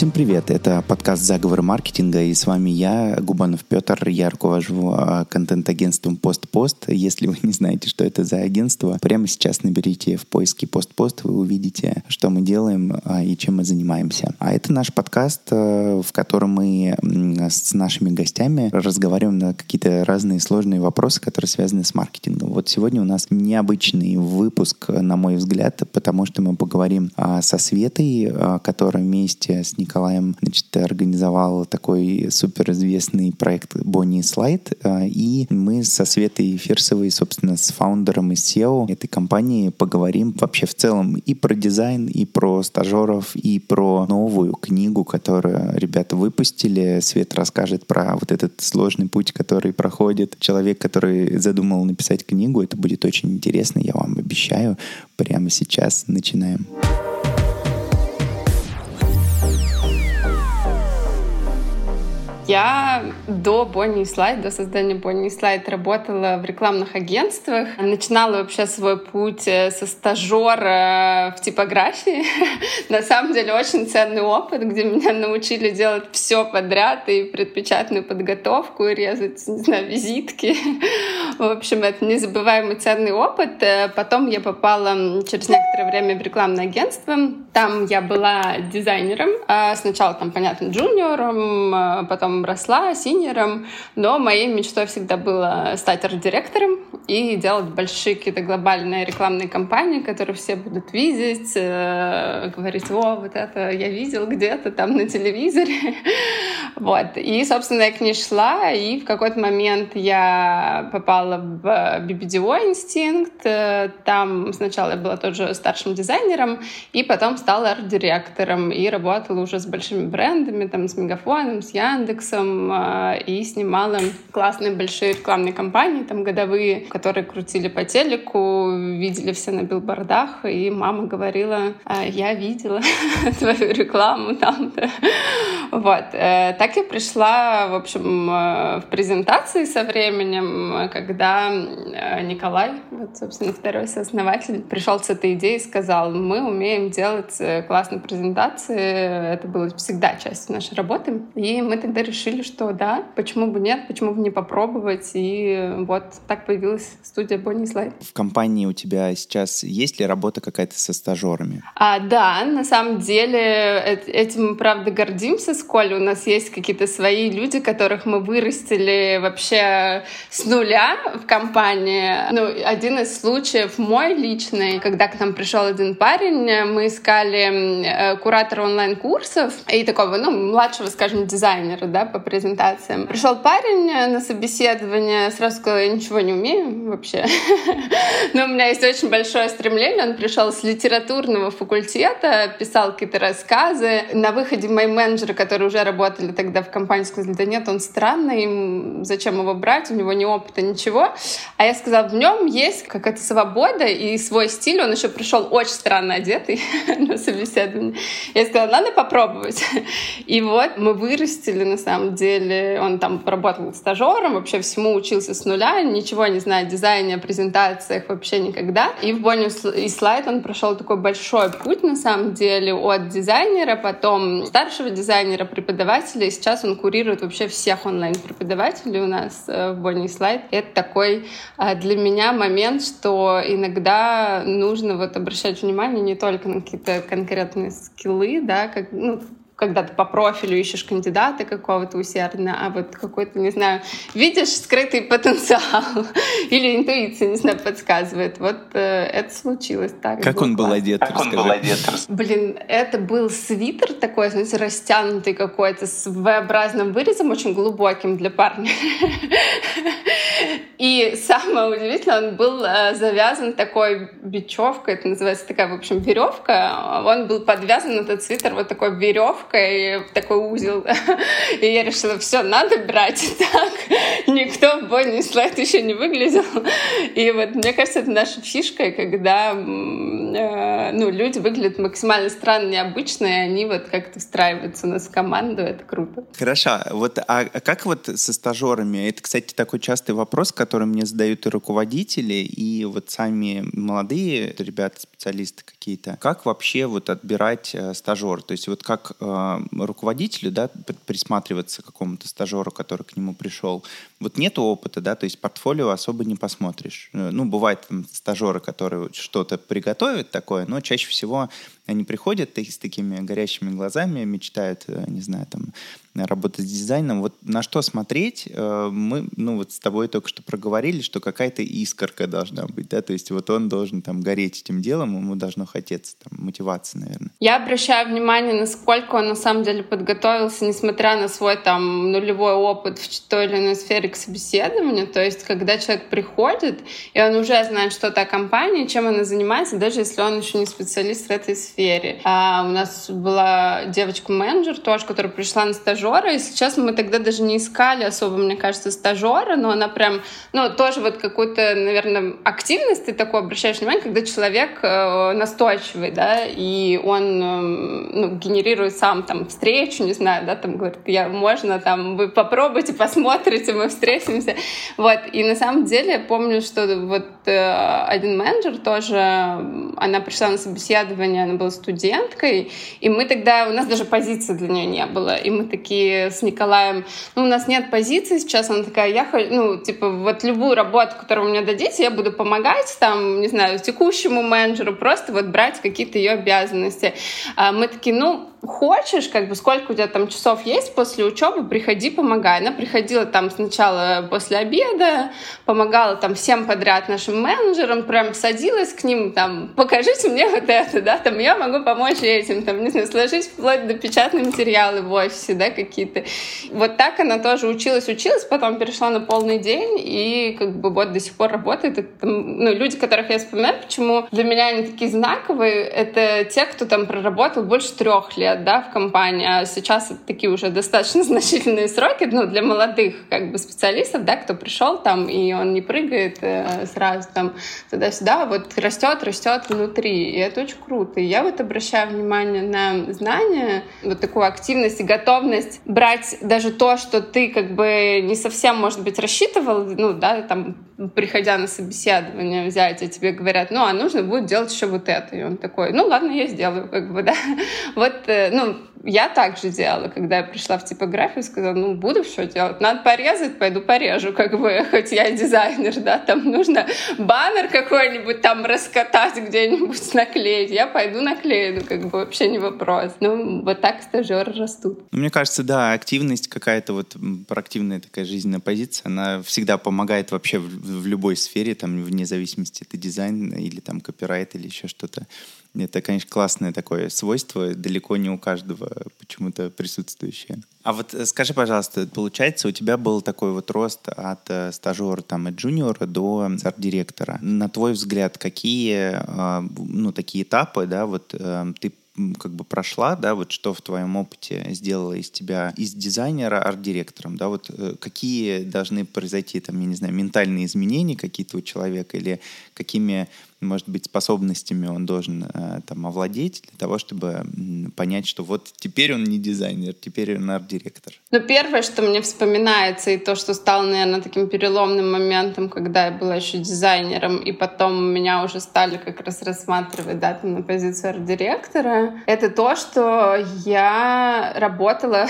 Всем привет, это подкаст «Заговор маркетинга» и с вами я, Губанов Петр, я руковожу а, контент-агентством «Постпост». Если вы не знаете, что это за агентство, прямо сейчас наберите в поиске «Постпост», вы увидите, что мы делаем а, и чем мы занимаемся. А это наш подкаст, а, в котором мы с нашими гостями разговариваем на какие-то разные сложные вопросы, которые связаны с маркетингом. Вот сегодня у нас необычный выпуск, на мой взгляд, потому что мы поговорим со Светой, которая вместе с Николаем Николаем значит, организовал такой суперизвестный проект Bonnie Slide, а, и мы со Светой Ферсовой, собственно, с фаундером и SEO этой компании поговорим вообще в целом и про дизайн, и про стажеров, и про новую книгу, которую ребята выпустили. Свет расскажет про вот этот сложный путь, который проходит человек, который задумал написать книгу. Это будет очень интересно, я вам обещаю. Прямо сейчас начинаем. Начинаем. Я до Bonnie Slide, до создания Bonnie Slide работала в рекламных агентствах. Начинала вообще свой путь э, со стажера в типографии. На самом деле очень ценный опыт, где меня научили делать все подряд, и предпечатную подготовку, и резать, не знаю, визитки. В общем, это незабываемый ценный опыт. Э, потом я попала через некоторое время в рекламное агентство. Там я была дизайнером. А сначала там, понятно, джуниором, а росла синером, но моей мечтой всегда было стать арт-директором и делать большие какие-то глобальные рекламные кампании, которые все будут видеть, э, говорить, о, вот это я видел где-то там на телевизоре. вот. И, собственно, я к ней шла, и в какой-то момент я попала в BBDO инстинкт. Там сначала я была тоже старшим дизайнером, и потом стала арт-директором и работала уже с большими брендами, там, с Мегафоном, с Яндексом, Яндексом а, и снимала классные большие рекламные кампании, там годовые, которые крутили по телеку, видели все на билбордах, и мама говорила, «А, я видела твою рекламу там. Вот. Э, так я пришла, в общем, э, в презентации со временем, когда э, Николай, вот, собственно, второй сооснователь, пришел с этой идеей и сказал, мы умеем делать классные презентации, это было всегда частью нашей работы, и мы тогда решили что да, почему бы нет, почему бы не попробовать. И вот так появилась студия Bonnie Slide. В компании у тебя сейчас есть ли работа какая-то со стажерами? А, да, на самом деле этим мы, правда, гордимся, сколь у нас есть какие-то свои люди, которых мы вырастили вообще с нуля в компании. Ну, один из случаев мой личный, когда к нам пришел один парень, мы искали э, куратора онлайн-курсов и такого, ну, младшего, скажем, дизайнера, да, по презентациям. Пришел парень на собеседование, сразу сказал, я ничего не умею вообще. Но у меня есть очень большое стремление. Он пришел с литературного факультета, писал какие-то рассказы. На выходе мои менеджеры, которые уже работали тогда в компании, сказали, да нет, он странный, зачем его брать, у него ни опыта, ничего. А я сказала, в нем есть какая-то свобода и свой стиль. Он еще пришел очень странно одетый на собеседование. Я сказала, надо попробовать. И вот мы вырастили на самом самом деле он там работал стажером, вообще всему учился с нуля, ничего не знает о дизайне, о презентациях вообще никогда. И в Bonnie и Slide он прошел такой большой путь, на самом деле, от дизайнера, потом старшего дизайнера, преподавателя, и сейчас он курирует вообще всех онлайн-преподавателей у нас э, в Bonnie и Slide. Это такой э, для меня момент, что иногда нужно вот обращать внимание не только на какие-то конкретные скиллы, да, как, ну, когда ты по профилю ищешь кандидата какого-то усердно, а вот какой-то, не знаю, видишь скрытый потенциал или интуиция, не знаю, подсказывает. Вот э, это случилось так. Как он был одет? Как он был одет? Блин, это был свитер такой, знаете, растянутый какой-то с V-образным вырезом, очень глубоким для парня. И самое удивительное, он был э, завязан такой бечевкой, это называется такая, в общем, веревка. Он был подвязан, этот свитер, вот такой веревкой, в такой узел. И я решила, все, надо брать так. Никто в Бонни слайд еще не выглядел. И вот мне кажется, это наша фишка, когда э, ну, люди выглядят максимально странно, необычно, и они вот как-то встраиваются у нас в команду, это круто. Хорошо. Вот, а как вот со стажерами? Это, кстати, такой частый вопрос, который мне задают и руководители, и вот сами молодые ребята, специалисты какие-то. Как вообще вот отбирать э, стажер? То есть вот как э, руководителю, да, присматриваться к какому-то стажеру, который к нему пришел, вот нет опыта, да, то есть портфолио особо не посмотришь. Э, ну, бывают стажеры, которые что-то приготовят такое, но чаще всего они приходят с такими горящими глазами, мечтают, э, не знаю, там, работать с дизайном. Вот на что смотреть? Э, мы, ну, вот с тобой только что проговорили, что какая-то искорка должна быть, да, то есть вот он должен там гореть этим делом, ему должно хотеться, там, мотивация, наверное. Я обращаю внимание, насколько он на самом деле подготовился, несмотря на свой там нулевой опыт в той или иной сфере к собеседованию. То есть, когда человек приходит, и он уже знает что-то о компании, чем она занимается, даже если он еще не специалист в этой сфере. А у нас была девочка-менеджер тоже, которая пришла на стажера, и сейчас мы тогда даже не искали особо, мне кажется, стажера, но она прям, ну, тоже вот какую-то, наверное, активность ты такой обращаешь внимание, когда человек э, настойчивый, да, и он э, ну, генерирует сам там встречу, не знаю, да, там говорит, я, можно там, вы попробуйте, посмотрите, мы встретимся. Вот, и на самом деле я помню, что вот один менеджер тоже, она пришла на собеседование, она была студенткой, и мы тогда, у нас даже позиции для нее не было, и мы такие с Николаем, ну, у нас нет позиции сейчас, она такая, я, ну, типа, вот любую работу, которую вы мне дадите, я буду помогать, там, не знаю, текущему менеджеру, просто вот брать какие-то ее обязанности. А мы такие, ну, хочешь, как бы сколько у тебя там часов есть после учебы, приходи, помогай. Она приходила там сначала после обеда, помогала там всем подряд нашим менеджерам, прям садилась к ним, там, покажите мне вот это, да, там, я могу помочь этим, там, не знаю, сложить вплоть до печатные материалы в офисе, да, какие-то. Вот так она тоже училась, училась, потом перешла на полный день и как бы вот до сих пор работает. Это, ну, люди, которых я вспоминаю, почему для меня они такие знаковые, это те, кто там проработал больше трех лет, лет да, в компании, а сейчас это такие уже достаточно значительные сроки ну, для молодых как бы, специалистов, да, кто пришел там, и он не прыгает э, сразу там туда-сюда, вот растет, растет внутри, и это очень круто. И я вот обращаю внимание на знания, вот такую активность и готовность брать даже то, что ты как бы не совсем, может быть, рассчитывал, ну, да, там, приходя на собеседование взять, и тебе говорят, ну, а нужно будет делать еще вот это. И он такой, ну, ладно, я сделаю, как бы, да. Вот э, ну, я так же делала, когда я пришла в типографию, сказала, ну, буду все делать. Надо порезать, пойду порежу, как бы, хоть я дизайнер, да, там нужно баннер какой-нибудь там раскатать где-нибудь, наклеить. Я пойду наклею, ну, как бы, вообще не вопрос. Ну, вот так стажеры растут. Ну, мне кажется, да, активность какая-то вот проактивная такая жизненная позиция, она всегда помогает вообще в, в любой сфере, там, вне зависимости, это дизайн или там копирайт или еще что-то. Это, конечно, классное такое свойство, далеко не у каждого почему-то присутствующее. А вот э, скажи, пожалуйста, получается, у тебя был такой вот рост от э, стажера там и джуниора до арт-директора. На твой взгляд, какие, э, ну, такие этапы, да, вот ты как бы прошла, да, вот что в твоем опыте сделало из тебя, из дизайнера арт-директором, да, вот какие должны произойти, там, я не знаю, ментальные изменения какие-то у человека или какими может быть, способностями он должен э, там овладеть для того, чтобы понять, что вот теперь он не дизайнер, теперь он арт-директор? Ну, первое, что мне вспоминается, и то, что стало, наверное, таким переломным моментом, когда я была еще дизайнером, и потом меня уже стали как раз рассматривать да, там, на позицию арт-директора, это то, что я работала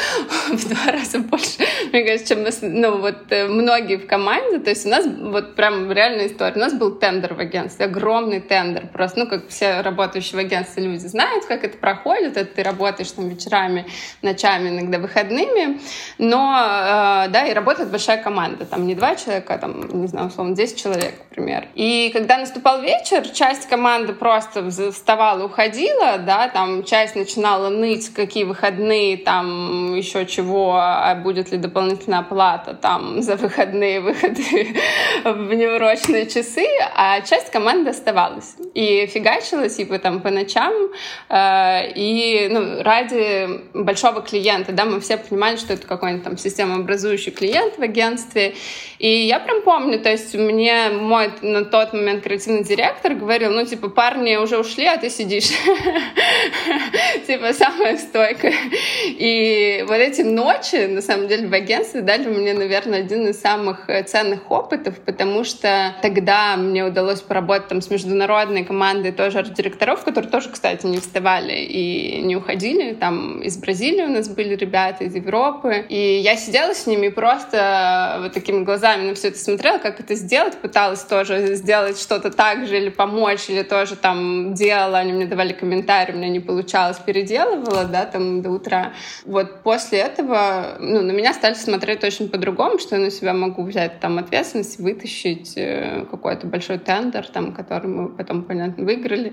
в два раза больше, мне кажется, чем ну, вот, э, многие в команде. То есть у нас вот прям реальная история. У нас был тендер в агентстве агентстве, огромный тендер. Просто, ну, как все работающие в агентстве люди знают, как это проходит, это ты работаешь там вечерами, ночами, иногда выходными, но, э, да, и работает большая команда, там не два человека, а там, не знаю, условно, 10 человек, например. И когда наступал вечер, часть команды просто вставала, уходила, да, там часть начинала ныть, какие выходные, там еще чего, а будет ли дополнительная оплата там за выходные выходы в неурочные часы, а часть команда оставалась и фигачила типа там по ночам э, и ну, ради большого клиента, да, мы все понимали, что это какой-нибудь там системообразующий клиент в агентстве, и я прям помню, то есть мне мой на тот момент креативный директор говорил, ну типа парни уже ушли, а ты сидишь, типа самая стойкая. И вот эти ночи, на самом деле, в агентстве дали мне, наверное, один из самых ценных опытов, потому что тогда мне удалось поработать работать там с международной командой тоже арт-директоров, которые тоже, кстати, не вставали и не уходили. Там из Бразилии у нас были ребята, из Европы. И я сидела с ними просто вот такими глазами на все это смотрела, как это сделать, пыталась тоже сделать что-то так же или помочь, или тоже там делала, они мне давали комментарии, у меня не получалось, переделывала, да, там до утра. Вот после этого, ну, на меня стали смотреть очень по-другому, что я на себя могу взять там ответственность, вытащить э, какой-то большой тендер, там, который мы потом, понятно, выиграли.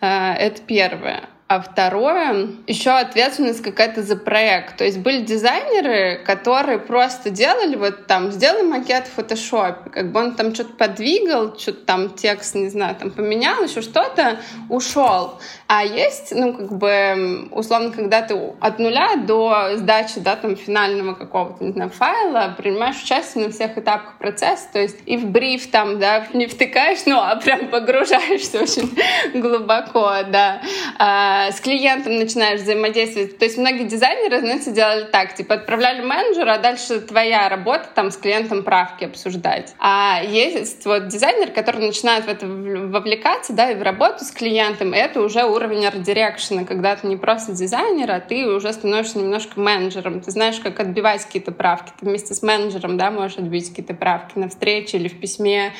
Э, это первое. А второе, еще ответственность какая-то за проект. То есть были дизайнеры, которые просто делали вот там, сделай макет в фотошопе, как бы он там что-то подвигал, что-то там текст, не знаю, там поменял, еще что-то, ушел. А есть, ну, как бы, условно, когда ты от нуля до сдачи, да, там, финального какого-то, не знаю, файла принимаешь участие на всех этапах процесса, то есть и в бриф там, да, не втыкаешь, ну, а прям погружаешься очень глубоко, да, а, с клиентом начинаешь взаимодействовать. То есть многие дизайнеры, знаете, делали так, типа отправляли менеджера, а дальше твоя работа там с клиентом правки обсуждать. А есть вот дизайнер, который начинает в это вовлекаться, да, и в работу с клиентом, и это уже уровень арт-дирекшена, когда ты не просто дизайнер, а ты уже становишься немножко менеджером. Ты знаешь, как отбивать какие-то правки. Ты вместе с менеджером, да, можешь отбить какие-то правки на встрече или в письме.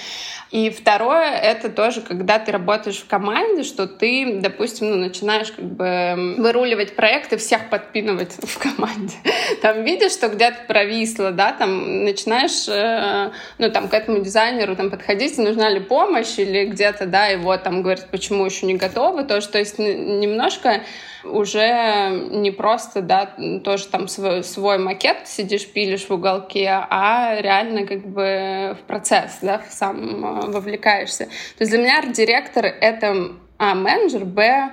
И второе, это тоже, когда ты работаешь в команде, что ты, допустим, ну, начинаешь знаешь, как бы выруливать проекты, всех подпинывать в команде. Там видишь, что где-то провисло, да, там начинаешь, э, ну, там, к этому дизайнеру там подходить, нужна ли помощь, или где-то, да, его там говорят, почему еще не готовы, то есть немножко уже не просто, да, тоже там свой, свой макет сидишь, пилишь в уголке, а реально как бы в процесс, да, сам э, вовлекаешься. То есть для меня арт-директор — это, а, менеджер, б,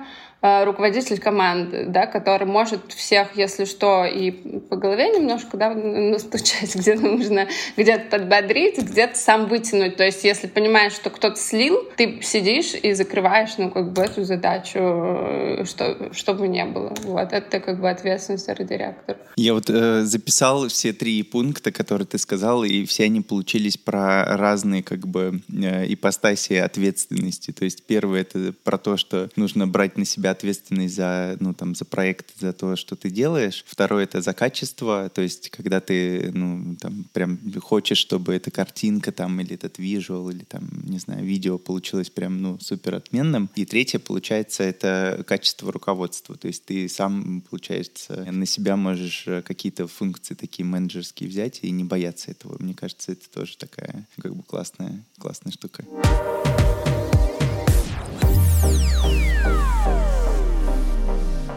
руководитель команды, да, который может всех, если что, и по голове немножко да, настучать, где нужно, где-то подбодрить, где-то сам вытянуть. То есть, если понимаешь, что кто-то слил, ты сидишь и закрываешь, ну, как бы эту задачу, э, что, чтобы не было. Вот это как бы ответственность директора. Я вот э, записал все три пункта, которые ты сказал, и все они получились про разные как бы э, ипостаси ответственности. То есть первое — это про то, что нужно брать на себя ответственность за, ну, там, за проект, за то, что ты делаешь. Второе — это за качество, то есть когда ты, ну, там, прям хочешь, чтобы эта картинка там или этот визуал или там, не знаю, видео получилось прям, ну, супер отменным. И третье, получается, это качество руководства, то есть ты сам, получается, на себя можешь какие-то функции такие менеджерские взять и не бояться этого. Мне кажется, это тоже такая, как бы, классная, классная штука.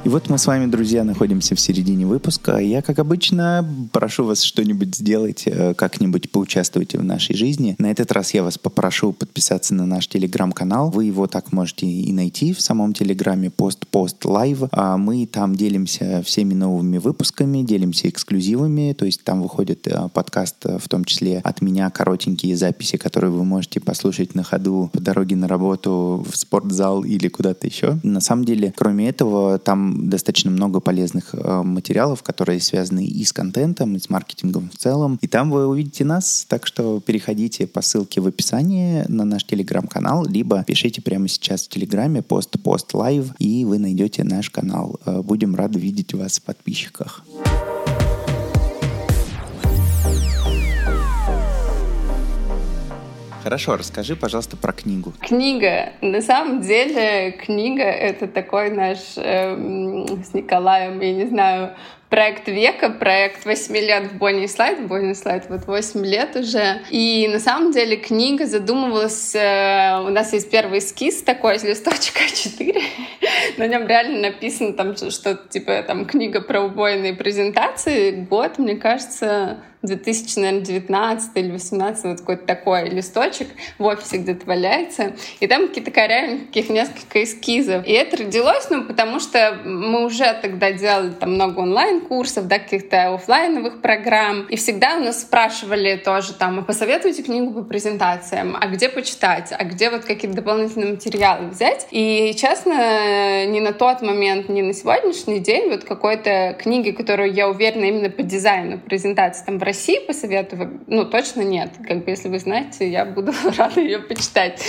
И вот мы с вами, друзья, находимся в середине выпуска. Я, как обычно, прошу вас что-нибудь сделать, э, как-нибудь поучаствуйте в нашей жизни. На этот раз я вас попрошу подписаться на наш телеграм-канал. Вы его так можете и найти в самом телеграме Post-Post Live. А мы там делимся всеми новыми выпусками, делимся эксклюзивами. То есть там выходит э, подкаст, э, в том числе от меня, коротенькие записи, которые вы можете послушать на ходу по дороге на работу, в спортзал или куда-то еще. На самом деле, кроме этого, там достаточно много полезных э, материалов, которые связаны и с контентом, и с маркетингом в целом. И там вы увидите нас, так что переходите по ссылке в описании на наш телеграм-канал, либо пишите прямо сейчас в телеграме Post-Post Live, и вы найдете наш канал. Э, будем рады видеть вас в подписчиках. Хорошо, расскажи, пожалуйста, про книгу. Книга. На самом деле, книга — это такой наш э, с Николаем, я не знаю, проект века, проект 8 лет в Бонни Слайд. Бонни Слайд вот 8 лет уже. И на самом деле книга задумывалась... Э, у нас есть первый эскиз такой из листочка 4. На нем реально написано там что-то типа там книга про убойные презентации. Год, мне кажется, 2019 или 18 вот какой-то такой листочек в офисе где-то валяется, и там какие-то реально каких несколько эскизов. И это родилось, ну, потому что мы уже тогда делали там много онлайн-курсов, да, каких-то офлайновых программ. И всегда у нас спрашивали тоже там, а посоветуйте книгу по презентациям, а где почитать, а где вот какие-то дополнительные материалы взять. И, честно, ни на тот момент, ни на сегодняшний день вот какой-то книги, которую я уверена именно по дизайну презентации там в России посоветую, ну, точно нет. Как бы, если вы знаете, я буду рада ее почитать.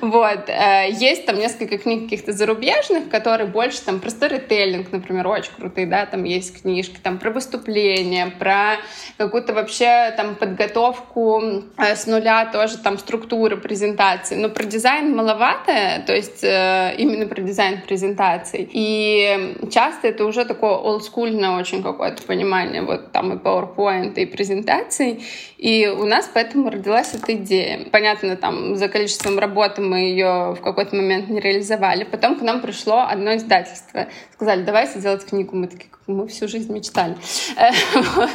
Вот. Э, есть там несколько книг каких-то зарубежных, которые больше там про сторителлинг, например, очень крутые, да, там есть книжки там про выступления, про какую-то вообще там подготовку э, с нуля тоже там структуры презентации. Но про дизайн маловато, то есть э, именно про дизайн презентаций. И часто это уже такое олдскульное очень какое-то понимание, вот там и PowerPoint, и презентаций. И у нас поэтому родилась эта идея. Понятно, там за количеством работы мы ее в какой-то момент не реализовали. Потом к нам пришло одно издательство. Сказали, давайте делать книгу. Мы такие, мы всю жизнь мечтали.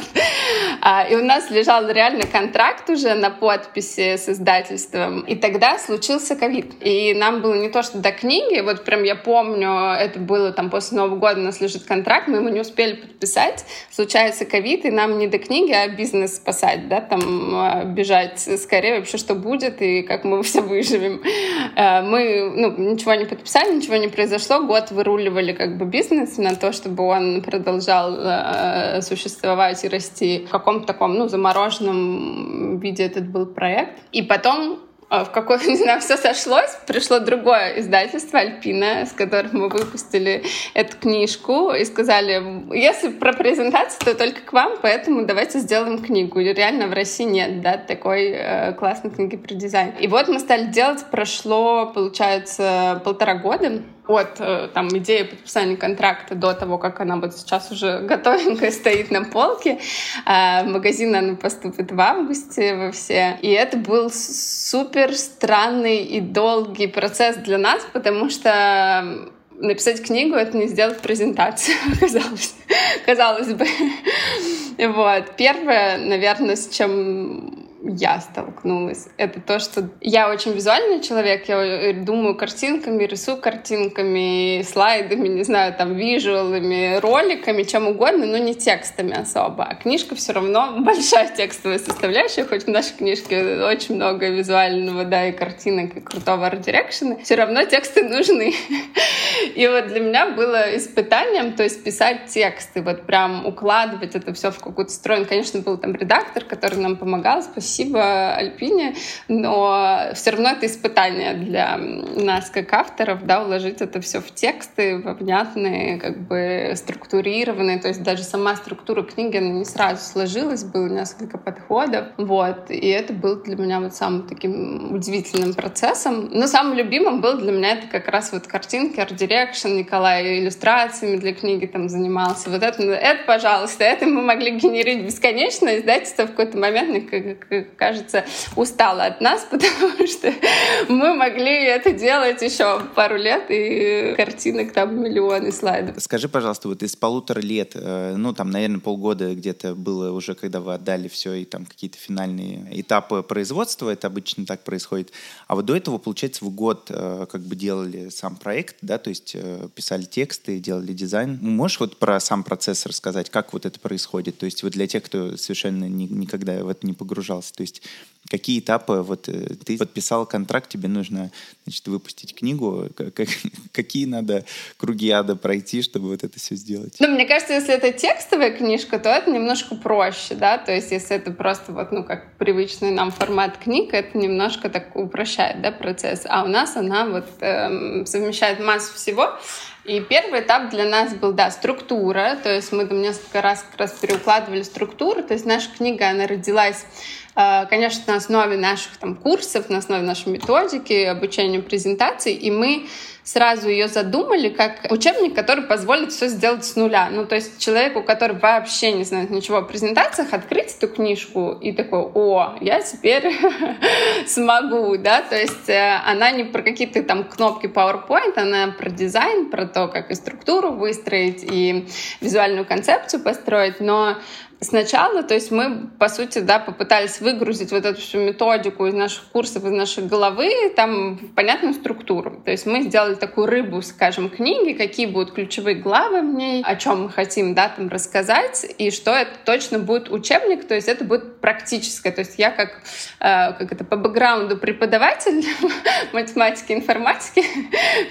А, и у нас лежал реально контракт уже на подписи с издательством. И тогда случился ковид. И нам было не то, что до книги, вот прям я помню, это было там после Нового года у нас лежит контракт, мы его не успели подписать. Случается ковид, и нам не до книги, а бизнес спасать, да, там а, бежать скорее вообще, что будет и как мы все выживем. А, мы ну, ничего не подписали, ничего не произошло. Год выруливали как бы бизнес на то, чтобы он продолжал э, существовать и расти в каком-то таком, ну, замороженном виде этот был проект. И потом э, в какой не знаю, все сошлось, пришло другое издательство Альпина, с которым мы выпустили эту книжку и сказали, если про презентацию, то только к вам, поэтому давайте сделаем книгу. И реально в России нет, да, такой э, классной книги про дизайн. И вот мы стали делать, прошло, получается, полтора года, от э, там, идеи подписания контракта до того, как она вот сейчас уже готовенькая стоит на полке. А в магазин она поступит в августе во все. И это был супер странный и долгий процесс для нас, потому что написать книгу — это не сделать презентацию, казалось, казалось бы. Вот. Первое, наверное, с чем я столкнулась. Это то, что я очень визуальный человек, я думаю картинками, рисую картинками, слайдами, не знаю, там, визуалами, роликами, чем угодно, но не текстами особо. А книжка все равно большая текстовая составляющая, хоть в нашей книжке очень много визуального, да, и картинок, и крутого арт-дирекшена, все равно тексты нужны. И вот для меня было испытанием, то есть писать тексты, вот прям укладывать это все в какую-то стройную. Конечно, был там редактор, который нам помогал, спасибо спасибо Альпине, но все равно это испытание для нас, как авторов, да, уложить это все в тексты, во внятные, как бы структурированные, то есть даже сама структура книги, она не сразу сложилась, было несколько подходов, вот, и это был для меня вот самым таким удивительным процессом. Но самым любимым был для меня это как раз вот картинки, art direction, Николай иллюстрациями для книги там занимался. Вот это, это, пожалуйста, это мы могли генерить бесконечно, издательство в какой-то момент кажется, устала от нас, потому что мы могли это делать еще пару лет, и картинок там миллионы слайдов. Скажи, пожалуйста, вот из полутора лет, э, ну, там, наверное, полгода где-то было уже, когда вы отдали все, и там какие-то финальные этапы производства, это обычно так происходит. А вот до этого, получается, в год э, как бы делали сам проект, да, то есть э, писали тексты, делали дизайн. Можешь вот про сам процесс рассказать, как вот это происходит? То есть вот для тех, кто совершенно ни, никогда в это не погружался. То есть какие этапы, вот э, ты подписал контракт, тебе нужно, значит, выпустить книгу, как, какие надо круги ада пройти, чтобы вот это все сделать? Ну, мне кажется, если это текстовая книжка, то это немножко проще, да, то есть если это просто вот, ну, как привычный нам формат книг, это немножко так упрощает, да, процесс, а у нас она вот эм, совмещает массу всего, и первый этап для нас был, да, структура, то есть мы там несколько раз как раз переукладывали структуру, то есть наша книга, она родилась конечно, на основе наших там, курсов, на основе нашей методики обучения презентаций, и мы сразу ее задумали как учебник, который позволит все сделать с нуля. Ну, то есть человеку, который вообще не знает ничего о презентациях, открыть эту книжку и такой, о, я теперь смогу, да, то есть э, она не про какие-то там кнопки PowerPoint, она про дизайн, про то, как и структуру выстроить, и визуальную концепцию построить, но сначала, то есть мы, по сути, да, попытались выгрузить вот эту всю методику из наших курсов, из нашей головы, там, в понятную структуру. То есть мы сделали такую рыбу, скажем, книги, какие будут ключевые главы в ней, о чем мы хотим, да, там рассказать, и что это точно будет учебник, то есть это будет практическое. То есть я как, э, как это, по бэкграунду преподаватель математики, информатики,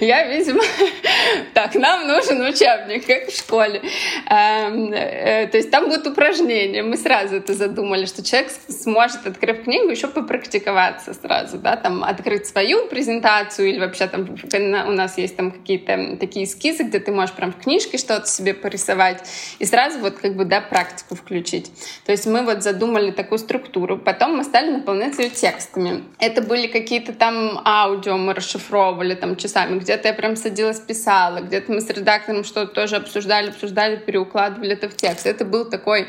я, видимо, так, нам нужен учебник, как в школе. Эм, э, то есть там будут упражнения. Мы сразу это задумали, что человек сможет, открыв книгу, еще попрактиковаться сразу, да, там открыть свою презентацию или вообще там у нас есть там какие-то такие эскизы, где ты можешь прям в книжке что-то себе порисовать и сразу вот как бы, да, практику включить. То есть мы вот задумали такую структуру, потом мы стали наполнять ее текстами. Это были какие-то там аудио мы расшифровывали там часами, где-то я прям садилась, писала, где-то мы с редактором что-то тоже обсуждали, обсуждали, переукладывали это в текст. Это был такой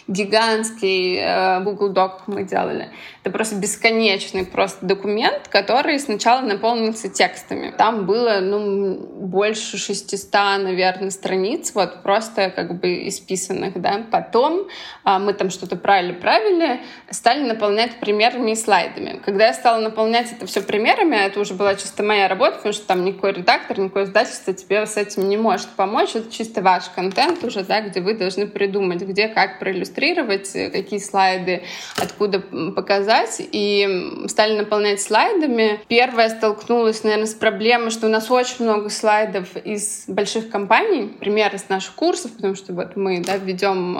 гигантский э, Google Doc мы делали. Это просто бесконечный просто документ, который сначала наполнился текстами. Там было, ну, больше 600, наверное, страниц, вот просто как бы исписанных, да. Потом э, мы там что-то правили-правили, стали наполнять примерами и слайдами. Когда я стала наполнять это все примерами, это уже была чисто моя работа, потому что там никакой редактор, никакое издательство тебе с этим не может помочь. Это чисто ваш контент уже, да, где вы должны придумать, где, как проиллюстрировать иллюстрировать, э, какие слайды, откуда показать. И стали наполнять слайдами. Первая столкнулась, наверное, с проблемой, что у нас очень много слайдов из больших компаний, примеры с наших курсов, потому что вот мы да, ведем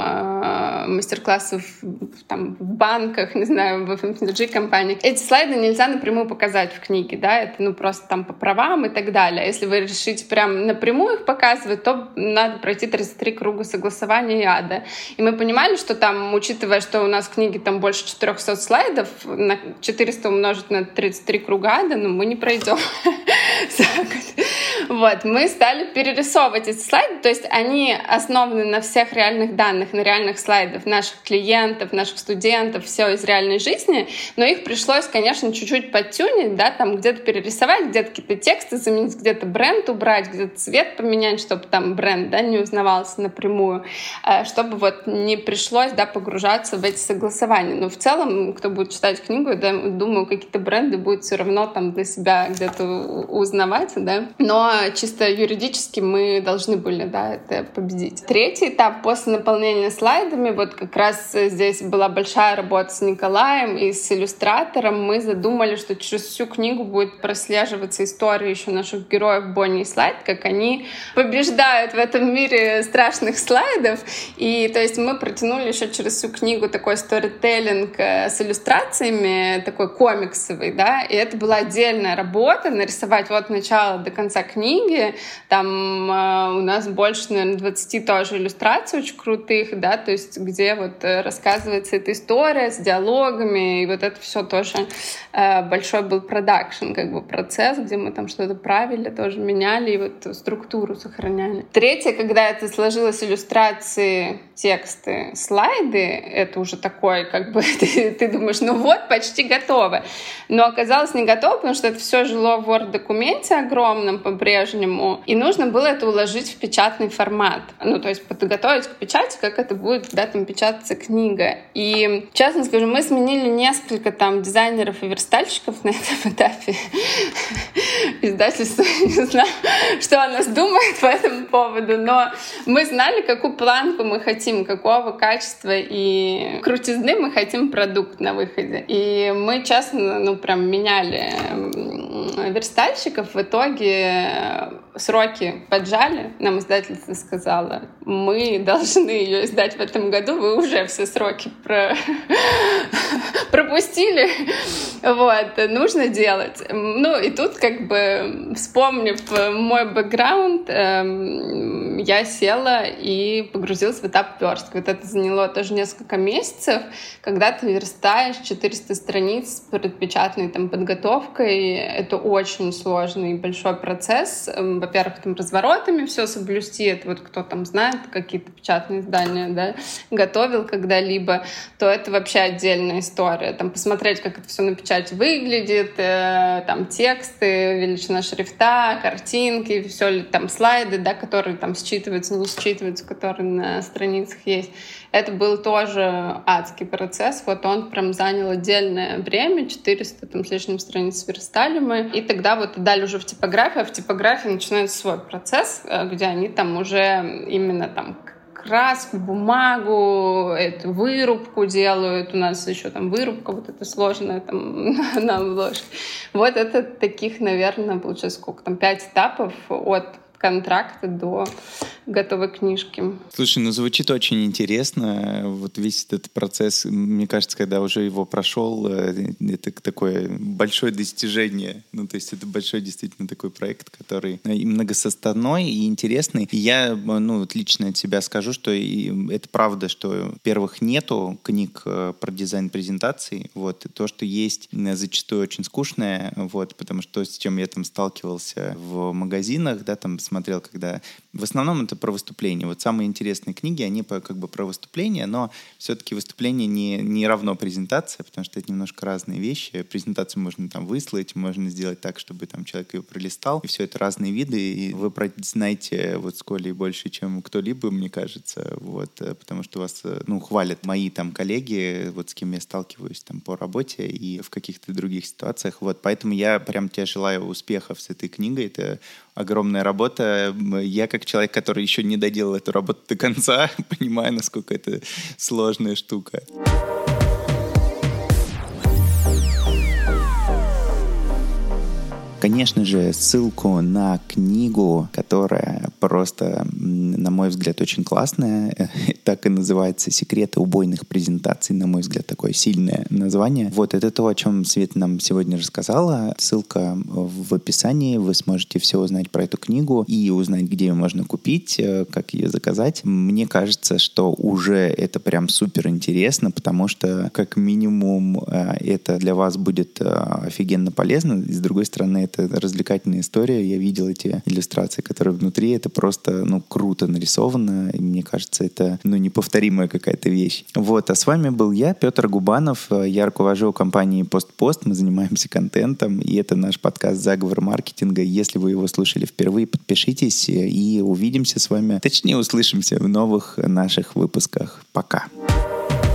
э, мастер-классы в, там, в банках, не знаю, в FMCG-компаниях. Эти слайды нельзя напрямую показать в книге, да, это ну просто там по правам и так далее. Если вы решите прям напрямую их показывать, то надо пройти 33 круга согласования и ада. И мы понимали, что там, учитывая, что у нас книги там больше 400 слайдов, на 400 умножить на 33 круга ада, ну, мы не пройдем Вот, мы стали перерисовывать эти слайды, то есть они основаны на всех реальных данных, на реальных слайдах наших клиентов, наших студентов, все из реальной жизни, но их пришлось, конечно, чуть-чуть подтюнить, да, там где-то перерисовать, где-то какие-то тексты заменить, где-то бренд убрать, где-то цвет поменять, чтобы там бренд, да, не узнавался напрямую, э, чтобы вот не пришлось, да, погружаться в эти согласования. Но в целом, кто будет читать книгу, да, думаю, какие-то бренды будет все равно там для себя где-то узнавать, да, но чисто юридически мы должны были да, это победить. Третий этап после наполнения слайдами, вот как раз здесь была большая работа с Николаем и с иллюстратором. Мы задумали, что через всю книгу будет прослеживаться история еще наших героев Бонни и Слайд, как они побеждают в этом мире страшных слайдов. И то есть мы протянули еще через всю книгу такой сторителлинг э, с иллюстрациями, такой комиксовый, да, и это была отдельная работа, нарисовать вот начало до конца книги, книги. Там э, у нас больше, наверное, 20 тоже иллюстраций очень крутых, да, то есть где вот э, рассказывается эта история с диалогами, и вот это все тоже э, большой был продакшн, как бы процесс, где мы там что-то правили, тоже меняли и вот структуру сохраняли. Третье, когда это сложилось иллюстрации, тексты, слайды, это уже такой, как бы ты, ты думаешь, ну вот, почти готово. Но оказалось не готово, потому что это все жило в Word-документе огромном, по-прежнему, по-прежнему. И нужно было это уложить в печатный формат. Ну, то есть подготовить к печати, как это будет, да, там печататься книга. И, честно скажу, мы сменили несколько там дизайнеров и верстальщиков на этом этапе. Издательство не знаю, что о нас думает по этому поводу, но мы знали, какую планку мы хотим, какого качества и крутизны мы хотим продукт на выходе. И мы, честно, ну, прям меняли верстальщиков. В итоге сроки поджали, нам издательство сказала, мы должны ее издать в этом году, вы уже все сроки про... пропустили, вот, нужно делать. Ну, и тут, как бы, вспомнив мой бэкграунд, эм, я села и погрузилась в этап верстки. Вот это заняло тоже несколько месяцев, когда ты верстаешь 400 страниц с предпечатной там подготовкой, это очень сложный и большой процесс. Эм, во-первых, там разворотами все соблюсти, это вот кто там знает, какие-то печатные издания, да, готовил когда-либо, то это вообще отдельная история. Там посмотреть, как это все на печати выглядит, э, там тексты, величина шрифта, картинки, все ли там слайды, да, которые там считываются, не считываются, которые на страницах есть. Это был тоже адский процесс. Вот он прям занял отдельное время, 400 там, с лишним страниц верстали мы. И тогда вот дали уже в типографию, а в типографии начинается свой процесс, э, где они там уже именно там краску, бумагу, эту вырубку делают. У нас еще там вырубка вот эта сложная там на обложке. Вот это таких, наверное, получается сколько там, пять этапов от контракта до готовой книжки. Слушай, ну звучит очень интересно. Вот весь этот процесс, мне кажется, когда уже его прошел, э, это такое большое достижение. Ну, то есть это большой действительно такой проект, который и многосоставной, и интересный. И я, ну, вот лично от себя скажу, что это правда, что, во-первых, нету книг э, про дизайн презентаций. Вот, и то, что есть, зачастую очень скучное, вот, потому что то, с чем я там сталкивался в магазинах, да, там с смотрел, когда... В основном это про выступления. Вот самые интересные книги, они как бы про выступления, но все-таки выступление не, не равно презентация, потому что это немножко разные вещи. Презентацию можно там выслать, можно сделать так, чтобы там человек ее пролистал. И все это разные виды, и вы знаете вот с Колей больше, чем кто-либо, мне кажется, вот, э, потому что вас, э, ну, хвалят мои там коллеги, вот с кем я сталкиваюсь там по работе и в каких-то других ситуациях, вот, поэтому я прям тебе желаю успехов с этой книгой, это огромная работа. Я как человек, который еще не доделал эту работу до конца, понимаю, насколько это сложная штука. Конечно же, ссылку на книгу, которая просто, на мой взгляд, очень классная, так и называется «Секреты убойных презентаций», на мой взгляд, такое сильное название. Вот это то, о чем Света нам сегодня рассказала. Ссылка в описании, вы сможете все узнать про эту книгу и узнать, где ее можно купить, э, как ее заказать. Мне кажется, что уже это прям супер интересно, потому что как минимум э, это для вас будет э, офигенно полезно. С другой стороны, это развлекательная история. Я видел эти иллюстрации, которые внутри. Это просто, ну, круто нарисовано. И мне кажется, это, ну, неповторимая какая-то вещь. Вот. А с вами был я, Петр Губанов. Я руковожу компанией «Постпост». Мы занимаемся контентом. И это наш подкаст «Заговор маркетинга». Если вы его слушали впервые, подпишитесь и увидимся с вами. Точнее, услышимся в новых наших выпусках. Пока. Пока.